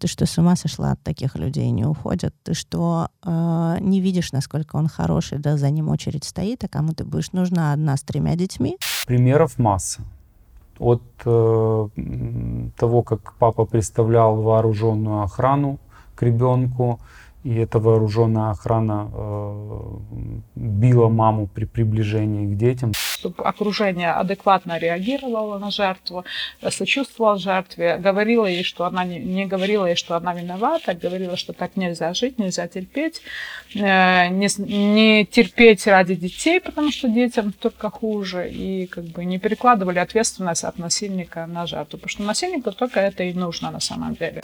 ты что, с ума сошла от таких людей, не уходят? Ты что, э, не видишь, насколько он хороший, да за ним очередь стоит, а кому ты будешь нужна одна с тремя детьми? Примеров масса. От э, того, как папа представлял вооруженную охрану к ребенку, и эта вооруженная охрана э, била маму при приближении к детям. Чтобы окружение адекватно реагировало на жертву, сочувствовало жертве, говорила ей, что она не, не говорила ей, что она виновата, говорила, что так нельзя жить, нельзя терпеть, э, не, не терпеть ради детей, потому что детям только хуже, и как бы не перекладывали ответственность от насильника на жертву, потому что насильнику только это и нужно на самом деле.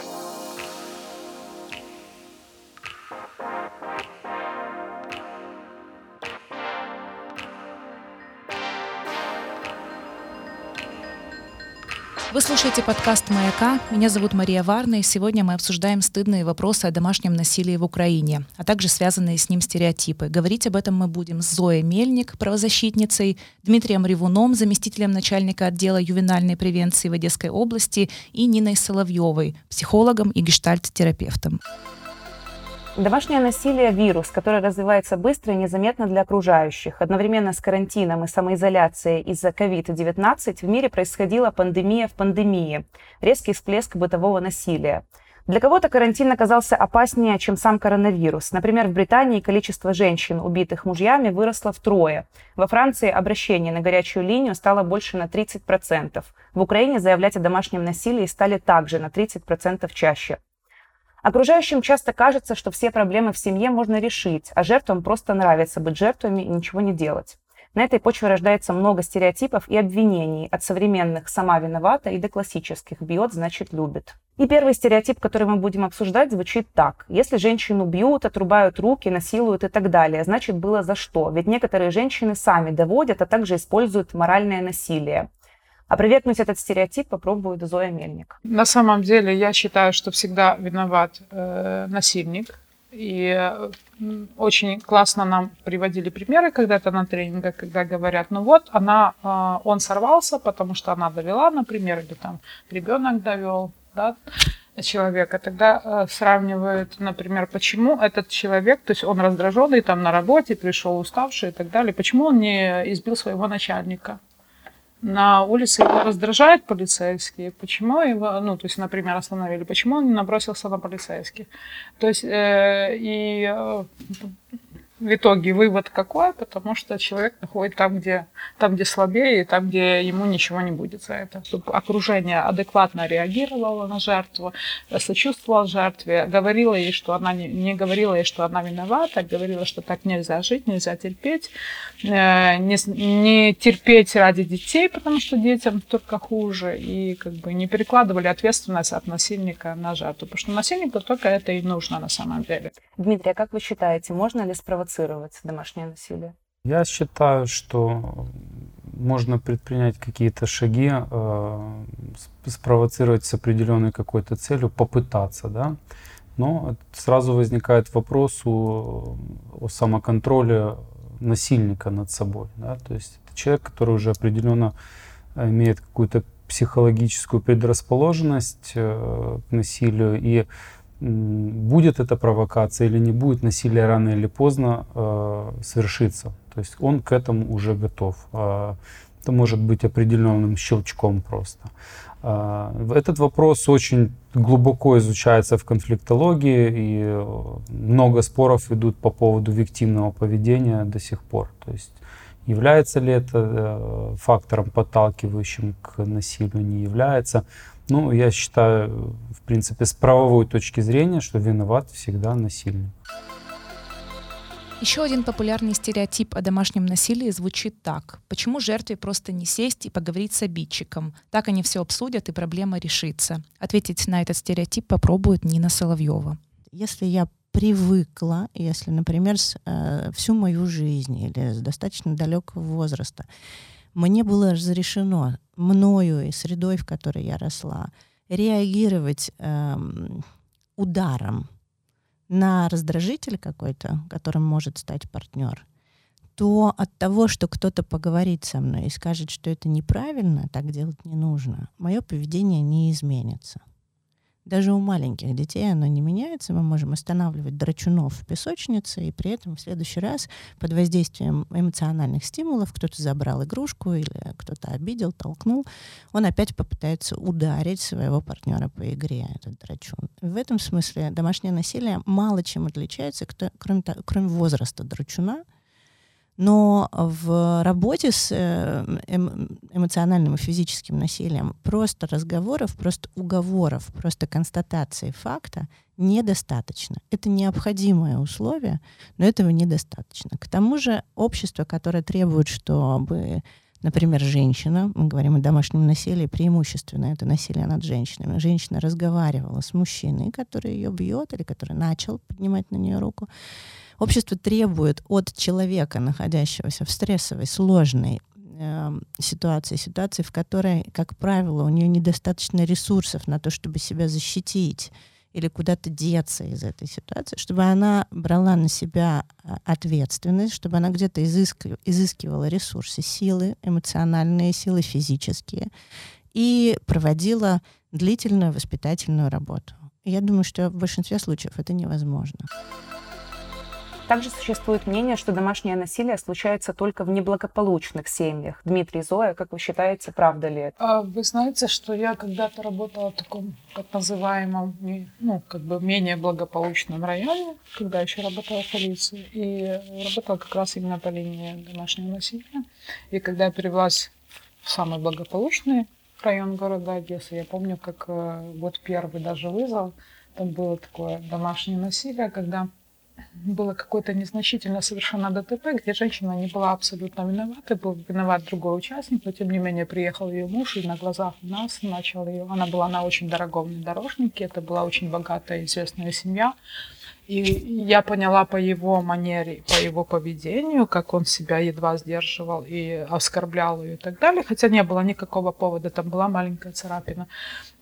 Слушаете подкаст «Маяка». Меня зовут Мария Варна, и сегодня мы обсуждаем стыдные вопросы о домашнем насилии в Украине, а также связанные с ним стереотипы. Говорить об этом мы будем с Зоей Мельник, правозащитницей, Дмитрием Ревуном, заместителем начальника отдела ювенальной превенции в Одесской области, и Ниной Соловьевой, психологом и гештальт-терапевтом. Домашнее насилие – вирус, который развивается быстро и незаметно для окружающих. Одновременно с карантином и самоизоляцией из-за COVID-19 в мире происходила пандемия в пандемии, резкий всплеск бытового насилия. Для кого-то карантин оказался опаснее, чем сам коронавирус. Например, в Британии количество женщин, убитых мужьями, выросло втрое. Во Франции обращение на горячую линию стало больше на 30%. В Украине заявлять о домашнем насилии стали также на 30% чаще. Окружающим часто кажется, что все проблемы в семье можно решить, а жертвам просто нравится быть жертвами и ничего не делать. На этой почве рождается много стереотипов и обвинений, от современных «сама виновата» и до классических «бьет, значит любит». И первый стереотип, который мы будем обсуждать, звучит так. Если женщину бьют, отрубают руки, насилуют и так далее, значит было за что. Ведь некоторые женщины сами доводят, а также используют моральное насилие. Опровергнуть этот стереотип попробует Зоя Мельник. На самом деле я считаю, что всегда виноват э, насильник. И очень классно нам приводили примеры когда-то на тренингах, когда говорят, ну вот, она, э, он сорвался, потому что она довела, например, или там ребенок довел, да, человека, тогда э, сравнивают, например, почему этот человек, то есть он раздраженный там на работе, пришел уставший и так далее, почему он не избил своего начальника? На улице его раздражают полицейские, почему его, ну, то есть, например, остановили, почему он не набросился на полицейских. То есть, э, и э, в итоге вывод какой? Потому что человек находит там, где, там, где слабее, и там, где ему ничего не будет за это. Чтобы окружение адекватно реагировало на жертву, сочувствовало жертве, говорила ей, что она не, не говорила ей, что она виновата, говорила, что так нельзя жить, нельзя терпеть, э, не, не терпеть ради детей, потому что детям только хуже, и как бы не перекладывали ответственность от насильника на жертву, потому что насильнику только это и нужно на самом деле. Дмитрий, а как вы считаете, можно ли спровоцировать спровоцировать домашнее насилие? Я считаю, что можно предпринять какие-то шаги, э, спровоцировать с определенной какой-то целью, попытаться, да. Но сразу возникает вопрос о, о самоконтроле насильника над собой. Да? То есть это человек, который уже определенно имеет какую-то психологическую предрасположенность э, к насилию и будет это провокация или не будет, насилие рано или поздно э, совершится. То есть он к этому уже готов. Э, это может быть определенным щелчком просто. Э, этот вопрос очень глубоко изучается в конфликтологии, и э, много споров идут по поводу виктимного поведения до сих пор. То есть является ли это э, фактором подталкивающим к насилию, не является. Ну, я считаю, в принципе, с правовой точки зрения, что виноват всегда насильник. Еще один популярный стереотип о домашнем насилии звучит так. Почему жертве просто не сесть и поговорить с обидчиком? Так они все обсудят, и проблема решится. Ответить на этот стереотип попробует Нина Соловьева. Если я привыкла, если, например, с, э, всю мою жизнь или с достаточно далекого возраста мне было разрешено мною и средой, в которой я росла, реагировать эм, ударом на раздражитель какой-то, которым может стать партнер, то от того, что кто-то поговорит со мной и скажет, что это неправильно, так делать не нужно, мое поведение не изменится. Даже у маленьких детей оно не меняется. Мы можем останавливать драчунов в песочнице, и при этом в следующий раз под воздействием эмоциональных стимулов кто-то забрал игрушку или кто-то обидел, толкнул, он опять попытается ударить своего партнера по игре, этот драчун. В этом смысле домашнее насилие мало чем отличается, кроме, кроме возраста драчуна, но в работе с э, эмоциональным и физическим насилием просто разговоров, просто уговоров, просто констатации факта недостаточно. Это необходимое условие, но этого недостаточно. К тому же общество, которое требует, чтобы Например, женщина, мы говорим о домашнем насилии, преимущественно это насилие над женщинами. Женщина разговаривала с мужчиной, который ее бьет или который начал поднимать на нее руку. Общество требует от человека, находящегося в стрессовой, сложной э, ситуации, ситуации, в которой, как правило, у нее недостаточно ресурсов на то, чтобы себя защитить или куда-то деться из этой ситуации, чтобы она брала на себя а, ответственность, чтобы она где-то изыскивала, изыскивала ресурсы, силы, эмоциональные силы, физические, и проводила длительную воспитательную работу. я думаю, что в большинстве случаев это невозможно. Также существует мнение, что домашнее насилие случается только в неблагополучных семьях. Дмитрий Зоя, как вы считаете, правда ли это? А вы знаете, что я когда-то работала в таком так называемом, ну, как бы менее благополучном районе, когда еще работала в полиции, и работала как раз именно по линии домашнего насилия. И когда я перевелась в самый благополучный район города Одессы, я помню, как э, вот первый даже вызов, там было такое домашнее насилие, когда было какое-то незначительное совершенно ДТП, где женщина не была абсолютно виновата, был виноват другой участник, но тем не менее приехал ее муж и на глазах у нас начал ее. Она была на очень дорогом внедорожнике, это была очень богатая известная семья. И я поняла по его манере, по его поведению, как он себя едва сдерживал и оскорблял ее и так далее, хотя не было никакого повода, там была маленькая царапина.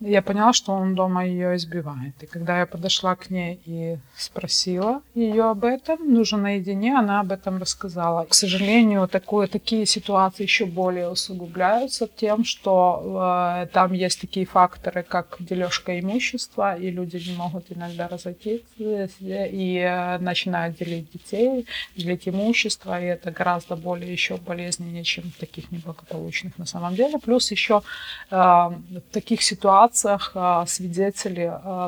Я поняла, что он дома ее избивает. И когда я подошла к ней и спросила ее об этом, нужно наедине, она об этом рассказала. К сожалению, такое, такие ситуации еще более усугубляются тем, что э, там есть такие факторы, как дележка имущества, и люди не могут иногда разойтись и э, начинают делить детей, делить имущество, и это гораздо более еще болезненнее, чем в таких неблагополучных на самом деле. Плюс еще э, в таких ситуациях э, свидетели,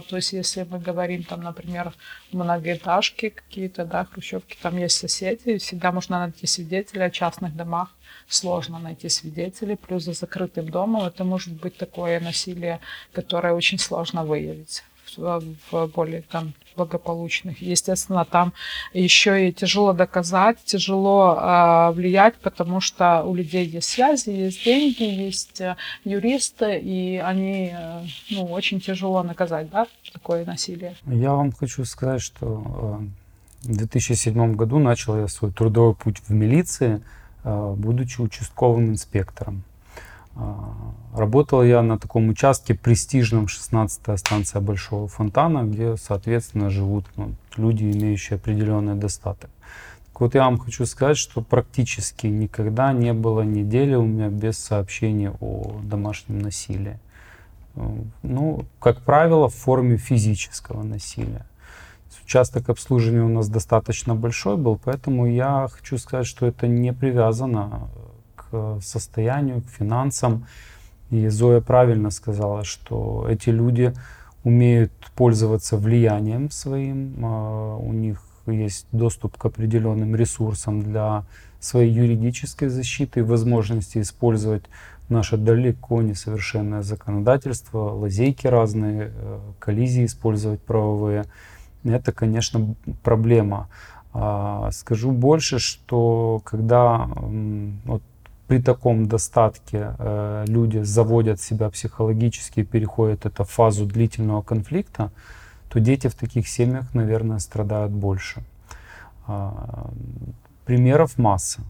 то есть если мы говорим там, например, многоэтажки какие-то, да, хрущевки, там есть соседи, всегда можно найти свидетелей о частных домах, сложно найти свидетелей, плюс за закрытым домом это может быть такое насилие, которое очень сложно выявить в более там благополучных. Естественно, там еще и тяжело доказать, тяжело э, влиять, потому что у людей есть связи, есть деньги, есть э, юристы, и они, э, ну, очень тяжело наказать, да, такое насилие. Я вам хочу сказать, что э, в 2007 году начал я свой трудовой путь в милиции, э, будучи участковым инспектором. А, работал я на таком участке престижном 16-я станция Большого Фонтана, где, соответственно, живут ну, люди, имеющие определенный достаток. Так вот я вам хочу сказать, что практически никогда не было недели у меня без сообщений о домашнем насилии. Ну, как правило, в форме физического насилия. Участок обслуживания у нас достаточно большой был, поэтому я хочу сказать, что это не привязано к состоянию, к финансам. И Зоя правильно сказала, что эти люди умеют пользоваться влиянием своим, а, у них есть доступ к определенным ресурсам для своей юридической защиты и возможности использовать наше далеко несовершенное законодательство, лазейки разные, э, коллизии использовать правовые. Это, конечно, проблема. А, скажу больше, что когда вот при таком достатке э, люди заводят себя психологически и переходят эту фазу длительного конфликта, то дети в таких семьях, наверное, страдают больше. Э, примеров масса.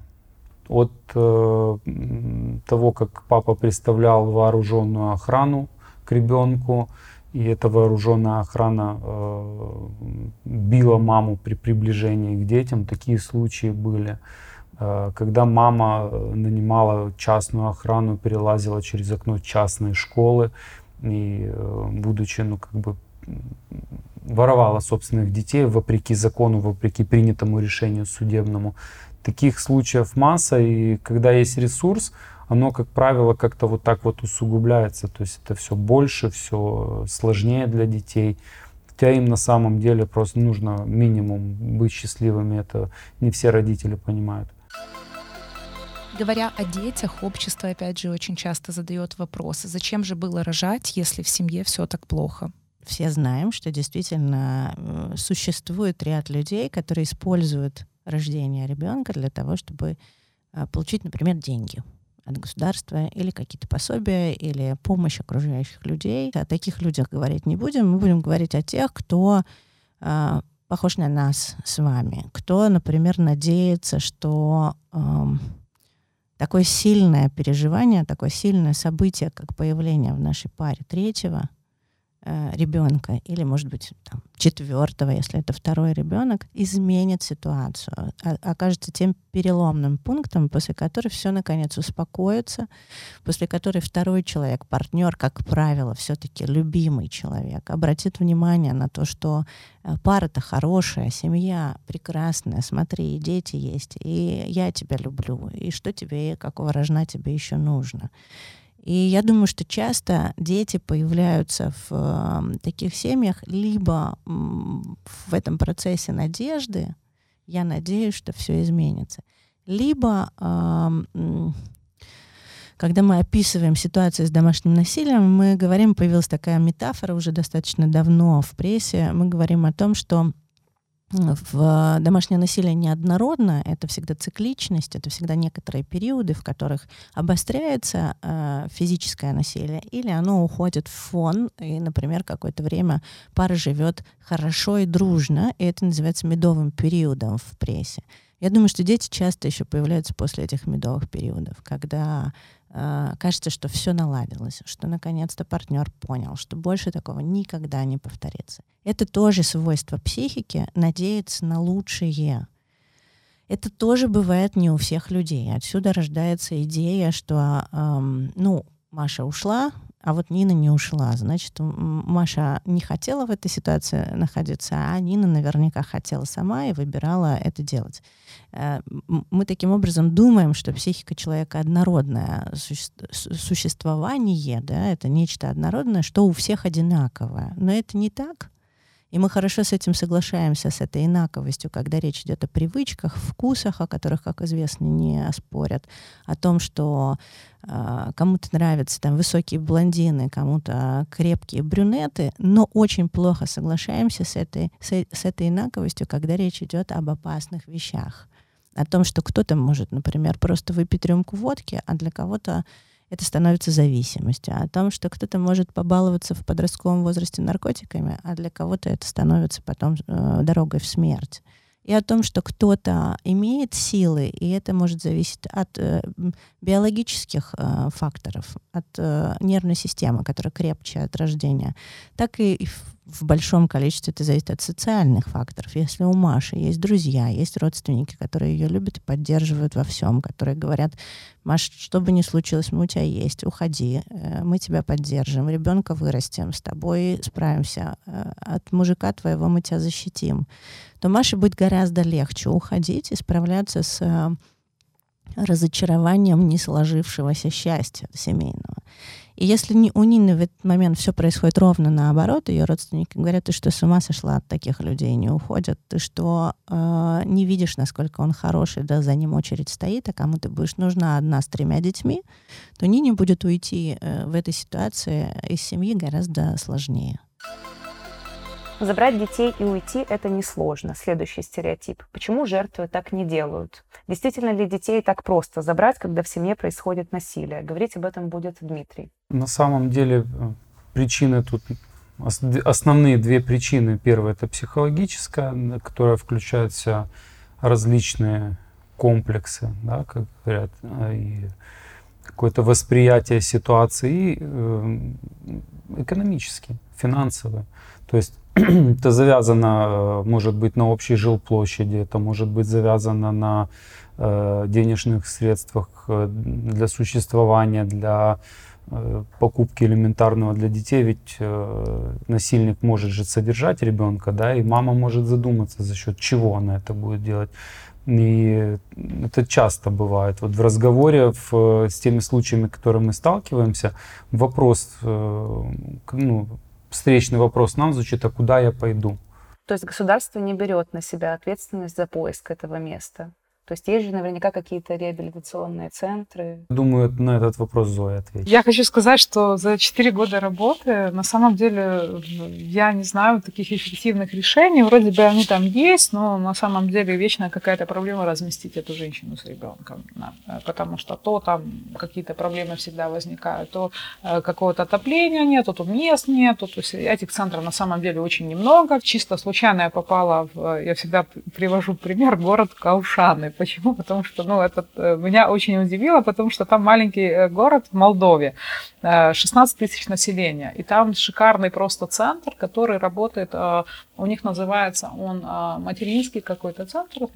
От э, того, как папа представлял вооруженную охрану к ребенку, и эта вооруженная охрана э, била маму при приближении к детям, такие случаи были. Когда мама э, нанимала частную охрану, перелазила через окно частной школы и будучи, ну, как бы воровала собственных детей вопреки закону, вопреки принятому решению судебному. Таких случаев масса, и когда есть ресурс, оно, как правило, как-то вот так вот усугубляется. То есть это все больше, все сложнее для детей. Хотя им на самом деле просто нужно минимум быть счастливыми. Это не все родители понимают. Говоря о детях, общество, опять же, очень часто задает вопрос, зачем же было рожать, если в семье все так плохо? Все знаем, что действительно э, существует ряд людей, которые используют рождение ребенка для того, чтобы а, получить, например, деньги от государства или какие-то пособия или помощь окружающих людей. О таких людях говорить не будем. Мы будем говорить о тех, кто э, похож на нас с вами, кто, например, надеется, что э, такое сильное переживание, такое сильное событие, как появление в нашей паре третьего, Э, ребенка или, может быть, там, четвертого, если это второй ребенок, изменит ситуацию, окажется тем переломным пунктом, после которого все наконец успокоится, после которой второй человек, партнер, как правило, все-таки любимый человек, обратит внимание на то, что э, пара-то хорошая, семья прекрасная, смотри, и дети есть, и я тебя люблю, и что тебе, какого рожна тебе еще нужно. И я думаю, что часто дети появляются в э, таких семьях либо в этом процессе надежды, я надеюсь, что все изменится, либо когда мы описываем ситуацию с домашним насилием, мы говорим, появилась такая метафора уже достаточно давно в прессе, мы говорим о том, что в домашнее насилие неоднородно, это всегда цикличность, это всегда некоторые периоды, в которых обостряется э, физическое насилие, или оно уходит в фон, и, например, какое-то время пара живет хорошо и дружно, и это называется медовым периодом в прессе. Я думаю, что дети часто еще появляются после этих медовых периодов, когда э, кажется, что все наладилось, что наконец-то партнер понял, что больше такого никогда не повторится. Это тоже свойство психики надеяться на лучшее. Это тоже бывает не у всех людей. Отсюда рождается идея, что, эм, ну, Маша ушла, а вот Нина не ушла. Значит, Маша не хотела в этой ситуации находиться, а Нина наверняка хотела сама и выбирала это делать. Э, мы таким образом думаем, что психика человека однородное существование, да, это нечто однородное, что у всех одинаковое. Но это не так. И мы хорошо с этим соглашаемся, с этой инаковостью, когда речь идет о привычках, вкусах, о которых, как известно, не спорят, о том, что э, кому-то нравятся там высокие блондины, кому-то крепкие брюнеты, но очень плохо соглашаемся с этой, с, с этой инаковостью, когда речь идет об опасных вещах. О том, что кто-то может, например, просто выпить рюмку водки, а для кого-то это становится зависимостью. О том, что кто-то может побаловаться в подростковом возрасте наркотиками, а для кого-то это становится потом э, дорогой в смерть. И о том, что кто-то имеет силы, и это может зависеть от э, биологических э, факторов, от э, нервной системы, которая крепче от рождения, так и в большом количестве это зависит от социальных факторов. Если у Маши есть друзья, есть родственники, которые ее любят и поддерживают во всем, которые говорят, Маш, что бы ни случилось, мы у тебя есть, уходи, э, мы тебя поддержим, ребенка вырастем, с тобой справимся, э, от мужика твоего мы тебя защитим, то Маше будет гораздо легче уходить и справляться с э, разочарованием не сложившегося счастья семейного. И если не, у Нины в этот момент все происходит ровно наоборот, ее родственники говорят, ты что, с ума сошла от таких людей, не уходят, ты что, э, не видишь, насколько он хороший, да, за ним очередь стоит, а кому ты будешь нужна одна с тремя детьми, то Нине будет уйти э, в этой ситуации из семьи гораздо сложнее. Забрать детей и уйти – это несложно. Следующий стереотип. Почему жертвы так не делают? Действительно ли детей так просто забрать, когда в семье происходит насилие? Говорить об этом будет Дмитрий. На самом деле э, причины тут основные две причины. Первая это психологическая, которая включает в себя различные комплексы, да, как говорят, э, и какое-то восприятие ситуации, и э, экономический, финансовый. То есть это завязано, э, может быть, на общей жилплощади, это может быть завязано на э, денежных средствах э, для существования, для э, покупки элементарного для детей, ведь э, насильник может же содержать ребенка, да, и мама может задуматься, за счет чего она это будет делать. И это часто бывает. Вот в разговоре в, с теми случаями, с которыми мы сталкиваемся, вопрос, ну, встречный вопрос нам звучит, а куда я пойду? То есть государство не берет на себя ответственность за поиск этого места? То есть есть же наверняка какие-то реабилитационные центры. Думаю, на этот вопрос Зоя ответит. Я хочу сказать, что за 4 года работы на самом деле я не знаю таких эффективных решений. Вроде бы они там есть, но на самом деле вечная какая-то проблема разместить эту женщину с ребенком. Потому что то там какие-то проблемы всегда возникают, то э, какого-то отопления нет, то мест нет. То есть этих центров на самом деле очень немного. Чисто случайно я попала в, я всегда привожу пример, город Каушаны Почему? Потому что, ну, это э, меня очень удивило, потому что там маленький э, город в Молдове, 16 э, тысяч населения, и там шикарный просто центр, который работает, у них называется он материнский какой-то центр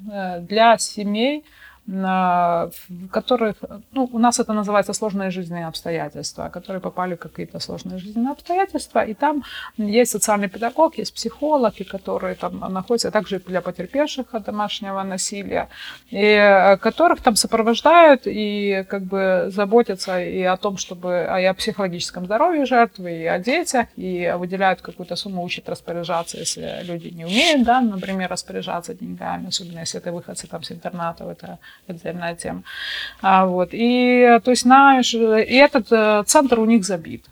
для семей, в которых, ну, у нас это называется сложные жизненные обстоятельства, которые попали в какие-то сложные жизненные обстоятельства, и там есть социальный педагог, есть психологи, которые там находятся, а также для потерпевших от домашнего насилия, и э, которых там сопровождают и как бы заботятся и о том, чтобы и о психологическом здоровье жертвы, и о детях, и выделяют какую-то сумму, учат распоряжаться, если люди не умеют, да, например, распоряжаться деньгами, особенно если это выходцы там с интернатов, это отдельная тема. А, вот. И, то есть, знаешь, и этот э, центр у них забит.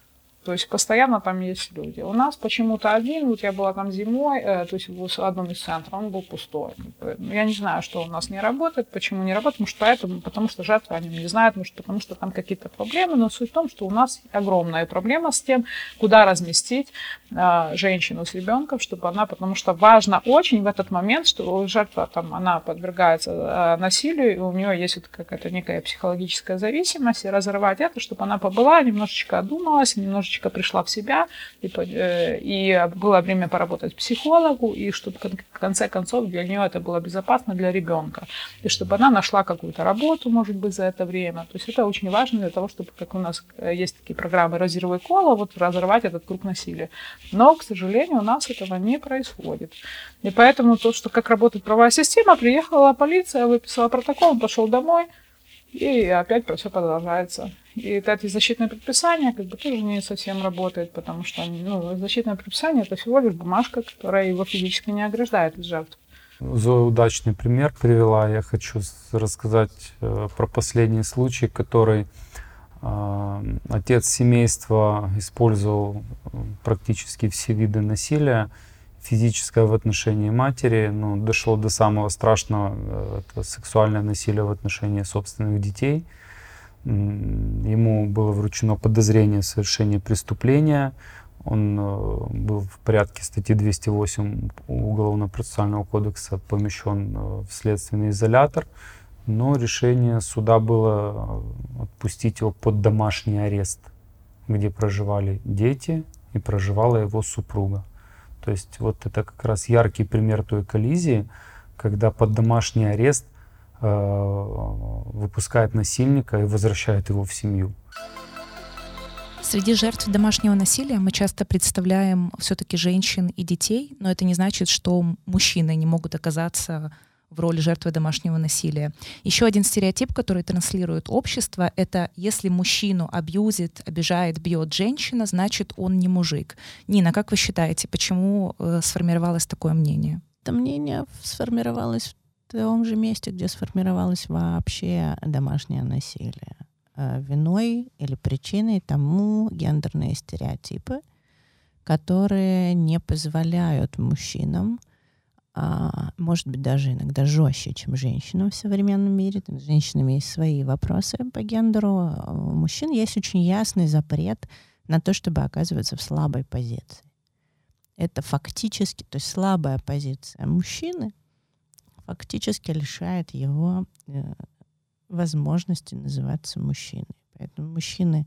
То есть постоянно там есть люди. У нас почему-то один, вот я была там зимой, э, то есть в одном из центров, он был пустой. Я не знаю, что у нас не работает, почему не работает, может поэтому, потому что жертвы о нем не знают, может потому что там какие-то проблемы, но суть в том, что у нас огромная проблема с тем, куда разместить э, женщину с ребенком, чтобы она, потому что важно очень в этот момент, что жертва там, она подвергается э, насилию, и у нее есть вот какая-то некая психологическая зависимость, и разорвать это, чтобы она побыла, немножечко одумалась, немножечко немножечко пришла в себя, и, э, и было время поработать психологу, и чтобы в конце концов для нее это было безопасно для ребенка, и чтобы она нашла какую-то работу, может быть, за это время. То есть это очень важно для того, чтобы, как у нас э, есть такие программы «Разорвай кола», вот разорвать этот круг насилия. Но, к сожалению, у нас этого не происходит. И поэтому то, что как работает правовая система, приехала полиция, выписала протокол, пошел домой, и опять все продолжается. И эти защитные предписания как бы тоже не совсем работают, потому что ну, защитное предписание это всего лишь бумажка, которая его физически не ограждает от жертв. Зоя удачный пример привела. Я хочу рассказать э, про последний случай, который э, отец семейства использовал э, практически все виды насилия физическое в отношении матери, ну, дошло до самого страшного, э, это сексуальное насилие в отношении собственных детей. Ему было вручено подозрение в совершении преступления. Он э, был в порядке статьи 208 Уголовно-процессуального кодекса помещен э, в следственный изолятор, но решение суда было отпустить его под домашний арест, где проживали дети и проживала его супруга. То есть вот это как раз яркий пример той коллизии, когда под домашний арест э, выпускает насильника и возвращает его в семью. Среди жертв домашнего насилия мы часто представляем все-таки женщин и детей, но это не значит, что мужчины не могут оказаться в роли жертвы домашнего насилия. Еще один стереотип, который транслирует общество, это если мужчину абьюзит, обижает, бьет женщина, значит он не мужик. Нина, как вы считаете, почему э, сформировалось такое мнение? Это мнение сформировалось в том же месте, где сформировалось вообще домашнее насилие. Э, виной или причиной тому гендерные стереотипы, которые не позволяют мужчинам может быть, даже иногда жестче, чем женщинам в современном мире. С женщинами есть свои вопросы по гендеру. У мужчин есть очень ясный запрет на то, чтобы оказываться в слабой позиции. Это фактически, то есть слабая позиция мужчины фактически лишает его э, возможности называться мужчиной. Поэтому мужчины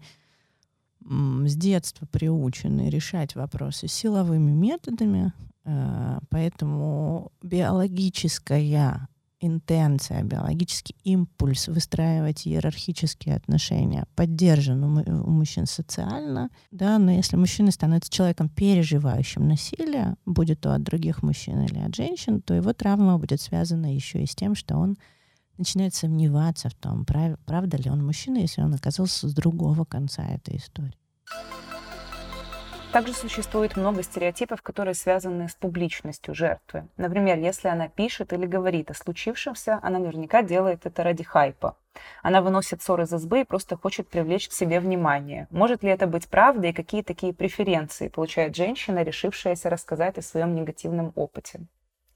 с детства приучены решать вопросы силовыми методами, Э, поэтому биологическая интенция, биологический импульс выстраивать иерархические отношения поддержан у, мужчин социально, да, но если мужчина становится человеком, переживающим насилие, будет то от других мужчин или от женщин, то его травма будет связана еще и с тем, что он начинает сомневаться в том, прав, правда ли он мужчина, если он оказался с другого конца этой истории. Также существует много стереотипов, которые связаны с публичностью жертвы. Например, если она пишет или говорит о случившемся, она наверняка делает это ради хайпа. Она выносит ссор из избы и просто хочет привлечь к себе внимание. Может ли это быть правдой и какие такие преференции получает женщина, решившаяся рассказать о своем негативном опыте?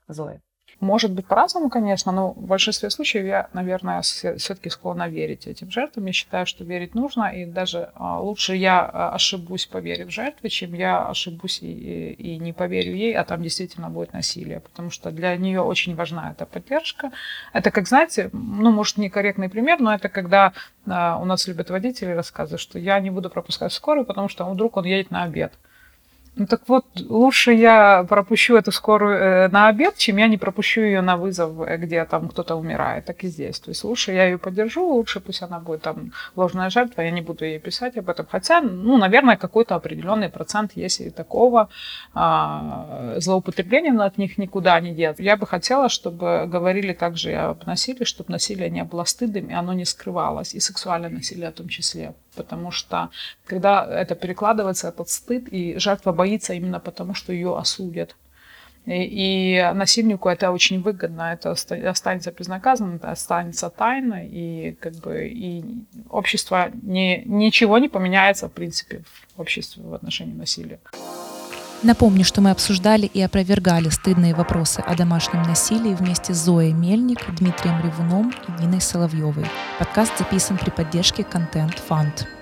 Зоя. Может быть по-разному, конечно, но в большинстве случаев я, наверное, все-таки склонна верить этим жертвам. Я считаю, что верить нужно, и даже а, лучше я а, ошибусь, поверив жертве, чем я ошибусь и, и не поверю ей, а там действительно будет насилие. Потому что для нее очень важна эта поддержка. Это, как знаете, ну, может, некорректный пример, но это когда а, у нас любят водители рассказывать, что я не буду пропускать скорую, потому что вдруг он едет на обед. Ну так вот, лучше я пропущу эту скорую э, на обед, чем я не пропущу ее на вызов, э, где там кто-то умирает, так и здесь. То есть лучше я ее поддержу, лучше пусть она будет там ложная жертва, я не буду ей писать об этом. Хотя, ну, наверное, какой-то определенный процент есть и такого а, злоупотребления от них никуда не деться. Я бы хотела, чтобы говорили также об насилии, чтобы насилие не было стыдом, и оно не скрывалось, и сексуальное насилие в том числе потому что когда это перекладывается, этот стыд, и жертва боится именно потому, что ее осудят. И, насильнику это очень выгодно, это останется безнаказанным, это останется тайной, и как бы и общество не, ничего не поменяется в принципе в обществе в отношении насилия. Напомню, что мы обсуждали и опровергали стыдные вопросы о домашнем насилии вместе с Зоей Мельник, Дмитрием Ревуном и Ниной Соловьевой. Подкаст записан при поддержке Content Fund.